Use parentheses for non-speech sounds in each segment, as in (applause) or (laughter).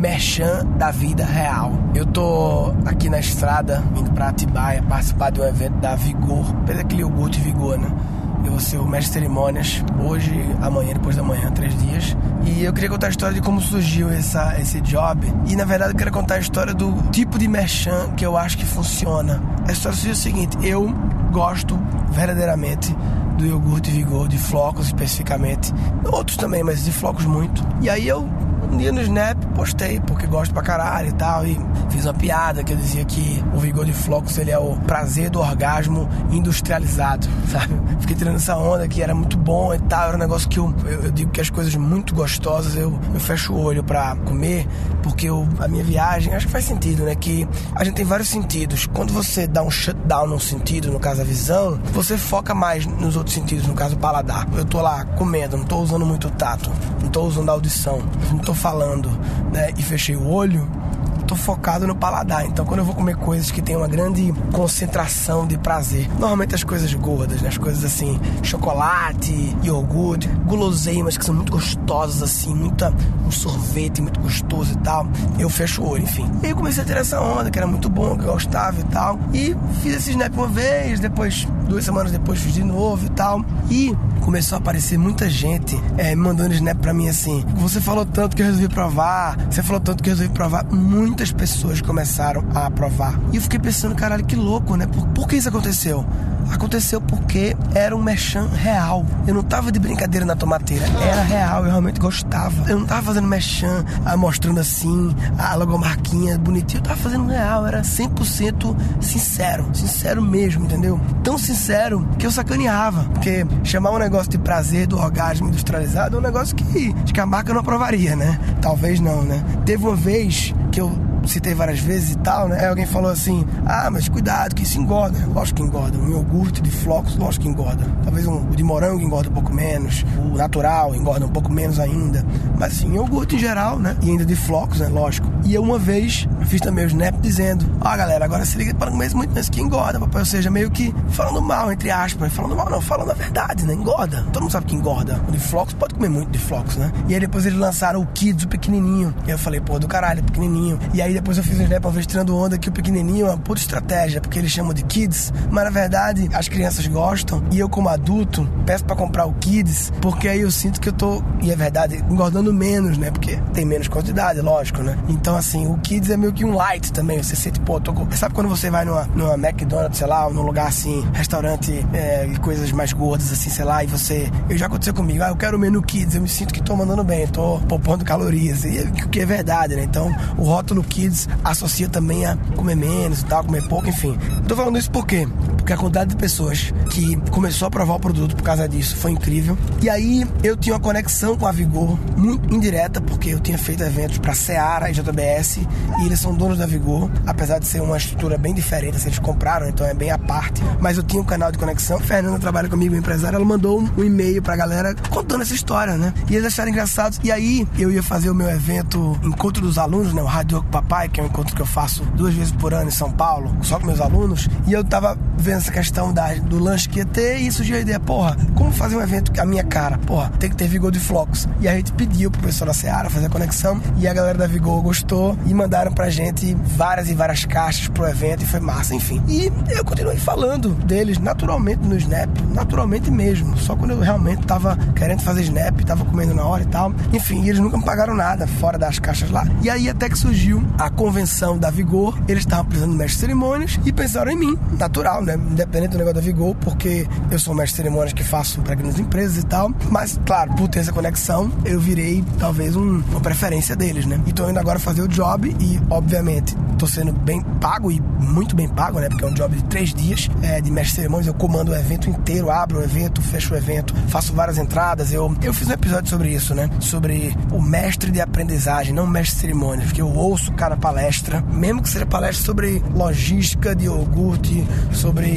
merchan da vida real. Eu tô aqui na estrada, indo pra Atibaia, participar de um evento da Vigor, pelo aquele iogurte Vigor, né? Eu vou ser o mestre de cerimônias hoje, amanhã, depois da manhã, três dias. E eu queria contar a história de como surgiu essa, esse job. E na verdade eu quero contar a história do tipo de merchan que eu acho que funciona. A história surgiu o seguinte: eu gosto verdadeiramente do iogurte Vigor, de flocos especificamente. Outros também, mas de flocos muito. E aí eu um dia no Snap postei, porque gosto pra caralho e tal, e fiz uma piada que eu dizia que o Vigor de Flocos ele é o prazer do orgasmo industrializado, (laughs) sabe? Fiquei tirando essa onda que era muito bom e tal, era um negócio que eu, eu, eu digo que as coisas muito gostosas eu, eu fecho o olho pra comer, porque eu, a minha viagem, acho que faz sentido, né? Que a gente tem vários sentidos. Quando você dá um shutdown num sentido, no caso a visão, você foca mais nos outros sentidos, no caso o paladar. Eu tô lá comendo, não tô usando muito o tato, não tô usando a audição, não tô falando, né, e fechei o olho, tô focado no paladar. Então, quando eu vou comer coisas que tem uma grande concentração de prazer, normalmente as coisas gordas, né? As coisas assim, chocolate, iogurte, guloseimas que são muito gostosas assim, muita um sorvete muito gostoso e tal. Eu fecho o olho, enfim. E aí eu comecei a ter essa onda, que era muito bom, que eu gostava e tal. E fiz esse snap uma vez, depois, duas semanas depois, fiz de novo e tal. E começou a aparecer muita gente é, mandando snap pra mim assim: Você falou tanto que eu resolvi provar, você falou tanto que eu resolvi provar. Muitas pessoas começaram a aprovar. E eu fiquei pensando, caralho, que louco, né? Por, por que isso aconteceu? Aconteceu porque era um merchan real. Eu não tava de brincadeira na tomateira, era real, eu realmente gostava. Eu não tava fazendo merchan, ah, mostrando assim, a logomarquinha bonitinha. Eu tava fazendo real, era 100% sincero, sincero mesmo, entendeu? Tão sincero que eu sacaneava. Porque chamar um negócio de prazer do orgasmo industrializado é um negócio que, que a marca não aprovaria, né? Talvez não, né? Teve uma vez que eu citei várias vezes e tal, né? Aí alguém falou assim: ah, mas cuidado, que isso engorda. Lógico que engorda. Um iogurte de flocos, lógico que engorda. Talvez um, de morango engorda um pouco menos, o natural engorda um pouco menos ainda. Mas assim, iogurte em geral, né? E ainda de flocos, né? Lógico. E eu uma vez fiz também o snap dizendo: ah, galera, agora se liga para não comer muito isso que engorda, papai. Ou seja, meio que falando mal, entre aspas. Falando mal, não, falando a verdade, né? Engorda. Todo mundo sabe que engorda. O de flocos pode comer muito de flocos, né? E aí depois eles lançaram o Kids, o pequenininho. E eu falei, pô, do caralho, pequenininho. E aí depois eu fiz um snap uma vez tirando onda que o pequenininho é uma puta estratégia, porque eles chamam de Kids. Mas na verdade, as crianças gostam. E eu, como adulto, peço para comprar o Kids, porque aí eu sinto que eu tô, e é verdade, engordando menos, né? Porque tem menos quantidade, lógico, né? Então, assim, o Kids é meio que um light também. Você sente, pô, tô... sabe quando você vai numa, numa McDonald's, sei lá, ou num lugar assim, restaurante é, e coisas mais gordas, assim, sei lá, e você. Eu já aconteceu comigo, ah, eu quero o menu Kids, eu me sinto que tô mandando bem, tô poupando calorias. E o que é verdade, né? Então, o rótulo Kids associa também a comer menos tal, comer pouco, enfim. Tô falando isso por quê? Porque a quantidade de pessoas que começou a provar o produto por causa disso foi incrível. E aí eu tinha uma conexão com a Vigor muito indireta, porque eu tinha feito eventos para Seara e JBS e eles são donos da Vigor, apesar de ser uma estrutura bem diferente, assim, eles compraram, então é bem à parte. Mas eu tinha um canal de conexão. Fernanda trabalha comigo, empresária, ela mandou um e-mail pra galera contando essa história, né? E eles acharam engraçado. E aí eu ia fazer o meu evento Encontro dos Alunos, né? O Rádio Papai, que é um encontro que eu faço duas vezes por ano em São Paulo, só com meus alunos. E eu tava vendo essa questão da, do lanche que ia ter e surgiu a ideia, porra, como fazer um evento a minha cara? Porra, tem que ter Vigor de Flocos. E a gente pediu pro pessoal da Seara fazer a conexão e a galera da Vigor gostou e mandaram pra gente várias e várias caixas pro evento e foi massa, enfim. E eu continuei falando deles naturalmente no Snap, naturalmente mesmo. Só quando eu realmente tava querendo fazer Snap, tava comendo na hora e tal. Enfim, eles nunca me pagaram nada fora das caixas lá. E aí até que surgiu a convenção da Vigor, eles estavam precisando de mestre cerimônias e pensaram em mim, natural, né? Independente do negócio da Vigor, porque eu sou mestre de cerimônias que faço para grandes empresas e tal. Mas, claro, por ter essa conexão, eu virei talvez um, uma preferência deles, né? E tô indo agora fazer o job e, obviamente, tô sendo bem pago e muito bem pago, né? Porque é um job de três dias é, de mestre de cerimônias. Eu comando o evento inteiro, abro o evento, fecho o evento, faço várias entradas. Eu, eu fiz um episódio sobre isso, né? Sobre o mestre de aprendizagem, não mestre de cerimônias, porque eu ouço cada palestra, mesmo que seja palestra sobre logística de iogurte, sobre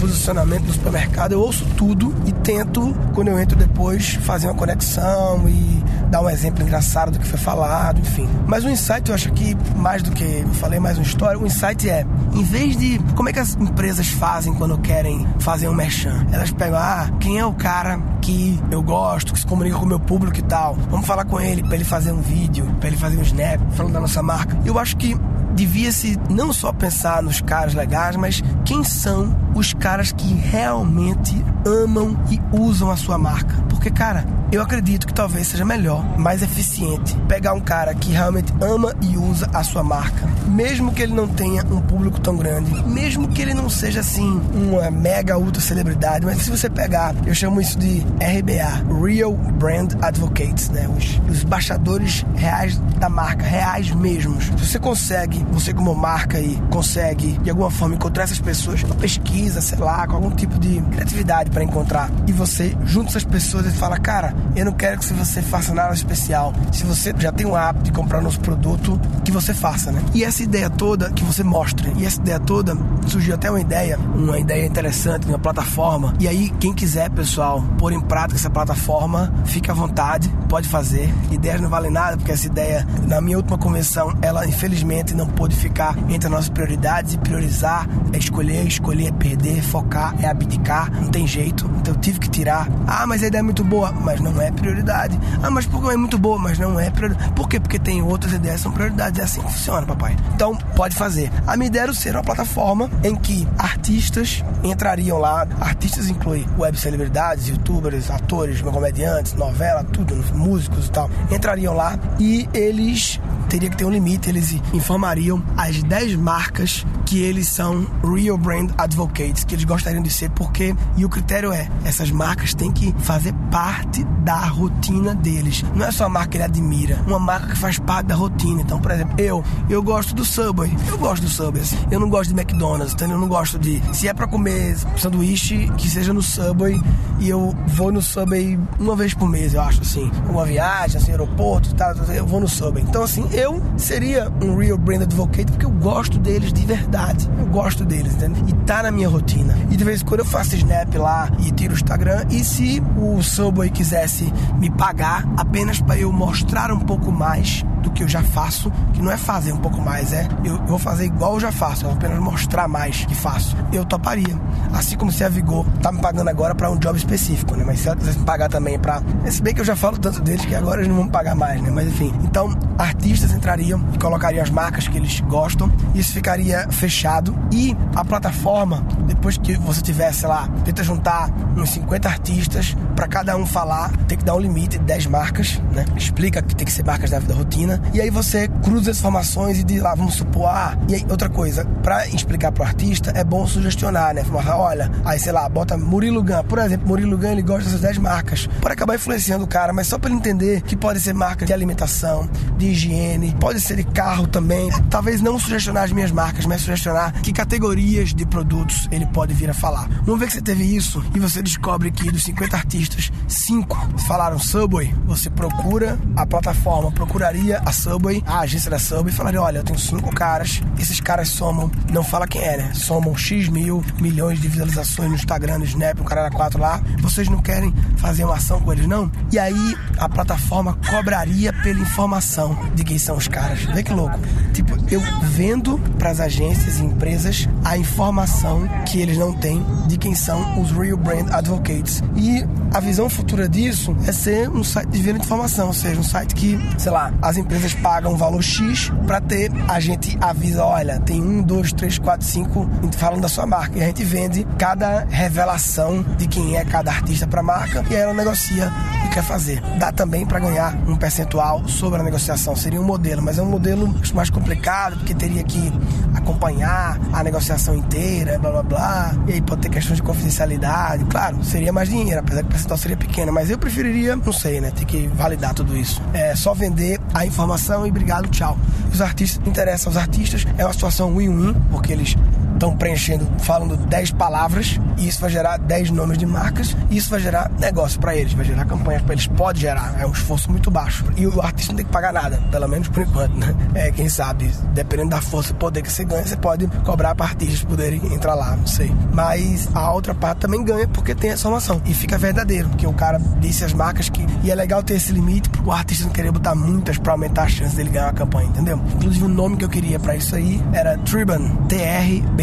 posicionamento do supermercado, eu ouço tudo e tento, quando eu entro depois, fazer uma conexão e dar um exemplo engraçado do que foi falado, enfim. Mas o insight, eu acho que mais do que eu falei mais uma história, o insight é, em vez de como é que as empresas fazem quando querem fazer um merchan? Elas pegam, ah, quem é o cara que eu gosto, que se comunica com o meu público e tal? Vamos falar com ele para ele fazer um vídeo, para ele fazer um snap, falando da nossa marca. Eu acho que devia-se não só pensar nos caras legais, mas quem são os caras que realmente amam e usam a sua marca. Porque, cara, eu acredito que talvez seja melhor, mais eficiente, pegar um cara que realmente ama e usa a sua marca, mesmo que ele não tenha um público tão grande, mesmo que ele não seja assim uma mega ultra celebridade, mas se você pegar, eu chamo isso de RBA, Real Brand Advocates, né? Os, os baixadores reais da marca, reais mesmos. Se você consegue, você como marca aí, consegue de alguma forma encontrar essas pessoas, uma pesquisa, sei lá, com algum tipo de criatividade para encontrar, e você junta essas pessoas e fala, cara, eu não quero que você faça nada especial. Se você já tem o hábito de comprar nosso produto, que você faça, né? E essa ideia toda que você mostre. E essa ideia toda surgiu até uma ideia, uma ideia interessante, uma plataforma. E aí, quem quiser, pessoal, pôr em prática essa plataforma, fique à vontade, pode fazer. Ideias não valem nada, porque essa ideia, na minha última convenção, ela infelizmente não pôde ficar entre as nossas prioridades. E priorizar é escolher, escolher é perder, focar é abdicar, não tem jeito. Então eu tive que tirar. Ah, mas a ideia é muito boa, mas não é prioridade. Ah, mas porque é muito boa, mas não é prioridade. Por quê? Porque tem outras ideias que são prioridades. É assim que funciona, papai. Então, pode fazer. A Me Deram ser uma plataforma em que artistas entrariam lá. Artistas inclui web celebridades, youtubers, atores, comediantes, novela, tudo, músicos e tal. Entrariam lá e eles teria que ter um limite. Eles informariam as 10 marcas que eles são Real Brand Advocates, que eles gostariam de ser, porque. E o critério é: essas marcas têm que fazer parte da rotina deles. Não é só a marca que ele admira, uma marca que faz parte da rotina. Então, por exemplo, eu, eu gosto do Subway. Eu gosto do Subway. Eu não gosto de McDonald's, então eu não gosto de. Se é para comer sanduíche, que seja no Subway. E eu vou no Subway uma vez por mês, eu acho assim. Uma viagem, assim, aeroporto, tal, eu vou no Subway. Então, assim, eu seria um real brand advocate porque eu gosto deles de verdade. Eu gosto deles, entende? E tá na minha rotina. E de vez em quando eu faço snap lá e tiro o Instagram. E se o Subway quisesse me pagar apenas para eu mostrar um pouco mais do que eu já faço, que não é fazer um pouco mais, é eu, eu vou fazer igual eu já faço, eu vou apenas mostrar mais que faço. Eu toparia. Assim como se a Vigor tá me pagando agora para um job específico, né? Mas se ela quisesse me pagar também para. Se bem que eu já falo tanto deles que agora eles não vão me pagar mais, né? Mas enfim. Então, artistas entrariam e colocariam as marcas que eles gostam, isso ficaria fechado e a plataforma, depois que você tiver, sei lá, tenta juntar uns 50 artistas para cada um falar, tem que dar um limite de 10 marcas, né? Explica que tem que ser marcas da vida rotina e aí você cruza as informações e diz lá, vamos supor, ah, e aí outra coisa, para explicar pro artista é bom sugestionar, né? Falar, olha, aí sei lá, bota Murilo Gun, por exemplo, Murilo Gun ele gosta dessas 10 marcas, para acabar influenciando o cara, mas só para ele entender que pode ser marca de alimentação, de higiene, pode ser de carro também. Talvez não sugestionar as minhas marcas, mas sugestionar que categorias de produtos ele pode vir a falar. Uma vez que você teve isso e você descobre que dos 50 artistas, 5 falaram Subway, você procura a plataforma, procuraria a Subway, a agência da Subway, e falaria: olha, eu tenho cinco caras, esses caras somam, não fala quem é, né? Somam X mil, milhões de visualizações no Instagram, no Snap, no Caralho 4 lá. Vocês não querem fazer uma ação com eles, não? E aí a plataforma cobraria pela informação de quem são os caras. Vê que louco. Tipo, eu vendo para as agências e empresas a informação que eles não têm de quem são os Real Brand Advocates. E a visão futura disso é ser um site de venda de informação, ou seja, um site que, sei lá, as empresas pagam um valor X para ter, a gente avisa, olha, tem um, dois, três, quatro, cinco falando da sua marca. E a gente vende cada revelação de quem é cada artista para a marca e aí ela negocia o que quer fazer. Dá também para ganhar um percentual sobre a negociação. Seria um modelo, mas é um modelo mais complicado porque teria que acompanhar a negociação inteira, blá blá blá. E aí pode ter questões de confidencialidade. Claro, seria mais dinheiro, apesar que o percentual seria pequeno, mas eu preferiria, não sei, né? Ter que validar tudo isso. É só vender a informação e obrigado, tchau. Os artistas interessam aos artistas, é uma situação win-win, porque eles estão preenchendo, falando 10 palavras, e isso vai gerar 10 nomes de marcas, e isso vai gerar negócio para eles, vai gerar campanhas para eles. Pode gerar, é um esforço muito baixo. E o artista não tem que pagar nada, pelo menos por enquanto, né? É, quem sabe, dependendo da força e poder que você ganha, você pode cobrar para artistas poderem entrar lá, não sei. Mas a outra parte também ganha porque tem essa informação. E fica verdadeiro, porque o cara disse as marcas que. E é legal ter esse limite pro artista não querer botar muitas para aumentar a chance dele ganhar a campanha, entendeu? Inclusive o nome que eu queria para isso aí era Triban,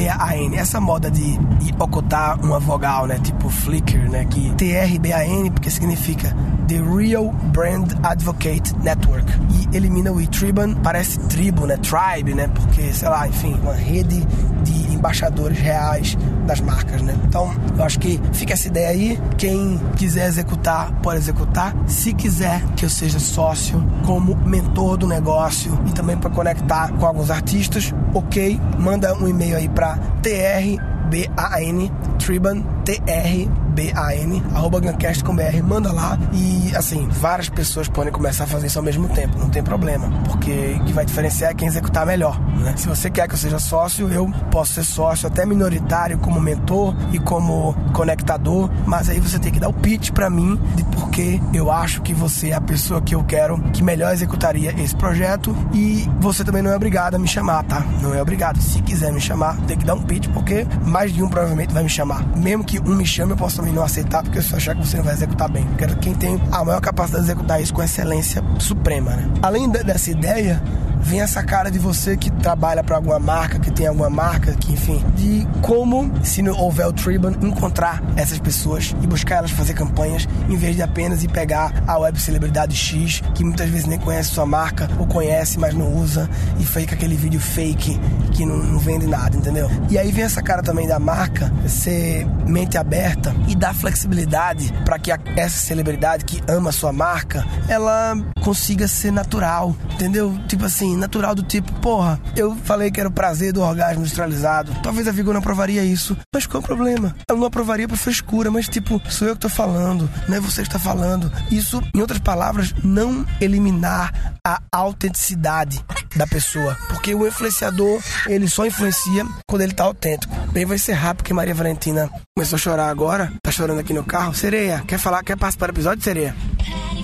T-R-B-A-N. Essa moda de, ocultar uma vogal, né? Tipo Flickr, né? Que T-R-B-A-N porque significa The Real Brand Advocate Network. E elimina o e-Triban, parece tribo, né? Tribe, né? Porque, sei lá, enfim, uma rede de embaixadores reais das marcas, né? Então, eu acho que fica essa ideia aí. Quem quiser executar, pode executar. Se quiser que eu seja sócio como mentor do negócio e também para conectar com alguns artistas, ok, manda um e-mail aí para trban triban tr B-A-N, arroba Guncast.com.br, manda lá e assim, várias pessoas podem começar a fazer isso ao mesmo tempo, não tem problema, porque o que vai diferenciar é quem executar melhor, né? Se você quer que eu seja sócio, eu posso ser sócio até minoritário como mentor e como conectador, mas aí você tem que dar o pitch para mim de porque eu acho que você é a pessoa que eu quero que melhor executaria esse projeto e você também não é obrigado a me chamar, tá? Não é obrigado. Se quiser me chamar, tem que dar um pitch porque mais de um provavelmente vai me chamar. Mesmo que um me chame, eu posso não aceitar, porque eu achar que você não vai executar bem. Quero quem tem a maior capacidade de executar isso com excelência suprema, né? Além dessa ideia, vem essa cara de você que trabalha para alguma marca, que tem alguma marca, que enfim, de como, se não houver o Triban, encontrar essas pessoas e buscar elas fazer campanhas, em vez de apenas ir pegar a web celebridade X, que muitas vezes nem conhece sua marca, ou conhece, mas não usa, e fake aquele vídeo fake que não, não vende nada, entendeu? E aí vem essa cara também da marca ser mente aberta e dar flexibilidade para que a, essa celebridade que ama sua marca, ela consiga ser natural, entendeu? Tipo assim, natural do tipo, porra, eu falei que era o prazer do orgasmo industrializado. Talvez a Vigor não aprovaria isso. Mas qual é o problema? Ela não aprovaria por frescura, mas tipo, sou eu que tô falando, não é você que está falando. Isso, em outras palavras, não eliminar a autenticidade da pessoa. Porque o influenciador, ele só influencia quando ele tá autêntico. Bem, vai encerrar porque Maria Valentina começou a chorar agora. Tá chorando aqui no carro. Sereia, quer falar? Quer participar do episódio, Sereia?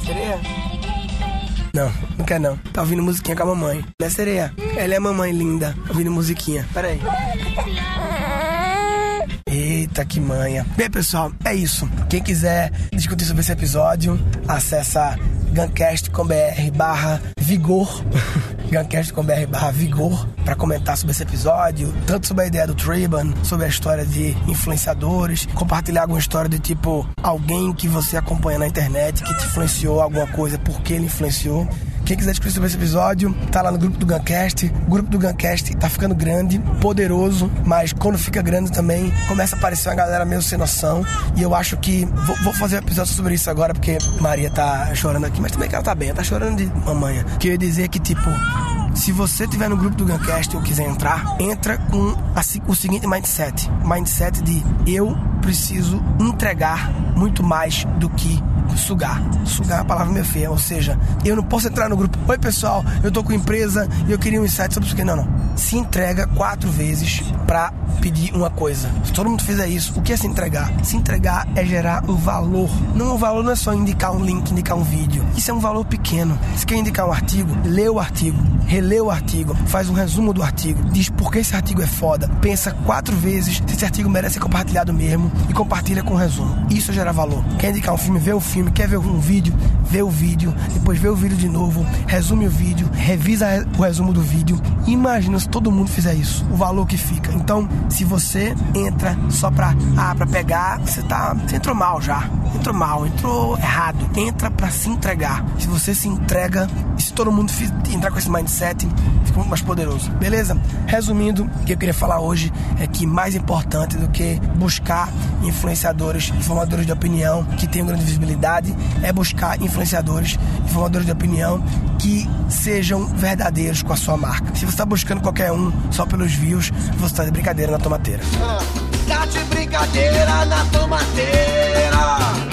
Sereia? Não, não quer não. Tá ouvindo musiquinha com a mamãe. Né, sereia? Ela é a mamãe linda, ouvindo musiquinha. Pera aí. Eita, que manha. Bem, pessoal, é isso. Quem quiser discutir sobre esse episódio, acessa gancast.com.br barra vigor (laughs) gancast.com.br barra vigor para comentar sobre esse episódio, tanto sobre a ideia do Triban, sobre a história de influenciadores, compartilhar alguma história de tipo alguém que você acompanha na internet que te influenciou alguma coisa, por que ele influenciou. Quem quiser discutir sobre esse episódio, tá lá no grupo do Guncast. O grupo do Guncast tá ficando grande, poderoso, mas quando fica grande também começa a aparecer uma galera meio sem noção. E eu acho que. Vou, vou fazer um episódio sobre isso agora, porque Maria tá chorando aqui, mas também que ela tá bem, ela tá chorando de mamanha. Que eu ia dizer que, tipo, se você tiver no grupo do Guncast ou quiser entrar, entra com a, o seguinte mindset: mindset de eu preciso entregar muito mais do que sugar. Sugar é a palavra meio feia, ou seja, eu não posso entrar no grupo. Oi, pessoal, eu tô com empresa e eu queria um insight sobre isso aqui. Não, não. Se entrega quatro vezes para pedir uma coisa. Se todo mundo fizer isso, o que é se entregar? Se entregar é gerar o valor. Não, o valor não é só indicar um link, indicar um vídeo. Isso é um valor pequeno. Se quer indicar um artigo, lê o artigo, relê o artigo, faz um resumo do artigo, diz por que esse artigo é foda, pensa quatro vezes se esse artigo merece ser compartilhado mesmo e compartilha com o resumo. Isso gera valor. Quer indicar um filme, vê o filme, quer ver um vídeo, vê o vídeo, depois vê o vídeo de novo, resume o vídeo, revisa o resumo do vídeo. Imagina se todo mundo fizer isso, o valor que fica. Então, se você entra só pra, ah, pra pegar, você tá. Você entrou mal já. Entrou mal, entrou errado. Entra pra se entregar. Se você se entrega, se todo mundo entrar com esse mindset, fica muito mais poderoso. Beleza? Resumindo, o que eu queria falar hoje é que mais importante do que buscar influenciadores e formadores de opinião que tenham grande visibilidade é buscar influenciadores e formadores de opinião que sejam verdadeiros com a sua marca. Se você está buscando qualquer um só pelos views, você está de brincadeira na tomateira. Ah, tá de brincadeira na tomateira.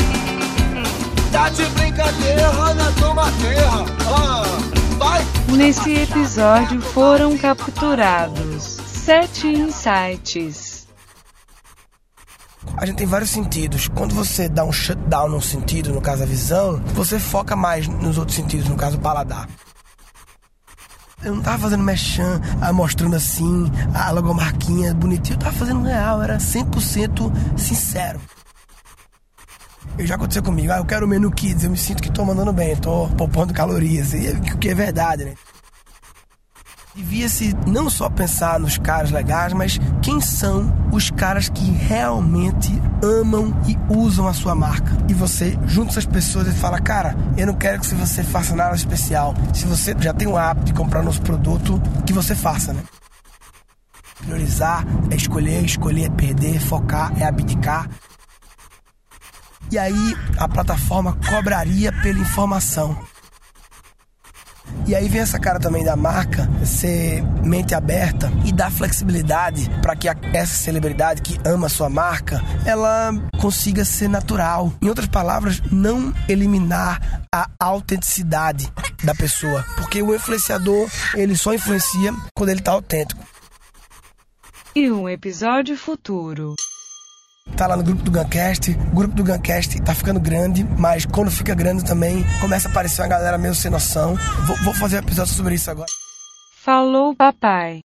Tá de brincadeira na tomateira. Ah, vai. Nesse episódio foram capturados Sete insights. A gente tem vários sentidos. Quando você dá um shutdown num sentido, no caso a visão, você foca mais nos outros sentidos, no caso o paladar. Eu não tava fazendo mechan, ah, mostrando assim, a logomarquinha bonitinha. Eu tava fazendo real, era 100% sincero. Já aconteceu comigo, ah, eu quero o menu kids, eu me sinto que tô mandando bem, tô poupando calorias, e o que é verdade, né? Devia-se não só pensar nos caras legais, mas quem são os caras que realmente amam e usam a sua marca. E você junta essas pessoas e fala: Cara, eu não quero que você faça nada especial. Se você já tem o hábito de comprar nosso produto, que você faça, né? Priorizar é escolher, escolher é perder, focar é abdicar. E aí a plataforma cobraria pela informação. E aí vem essa cara também da marca ser mente aberta e dar flexibilidade para que essa celebridade que ama a sua marca, ela consiga ser natural. Em outras palavras, não eliminar a autenticidade da pessoa, porque o influenciador, ele só influencia quando ele tá autêntico. E um episódio futuro tá lá no grupo do Guncast. O grupo do Guncast tá ficando grande, mas quando fica grande também começa a aparecer uma galera meio sem noção. Vou, vou fazer um episódio sobre isso agora. Falou, papai.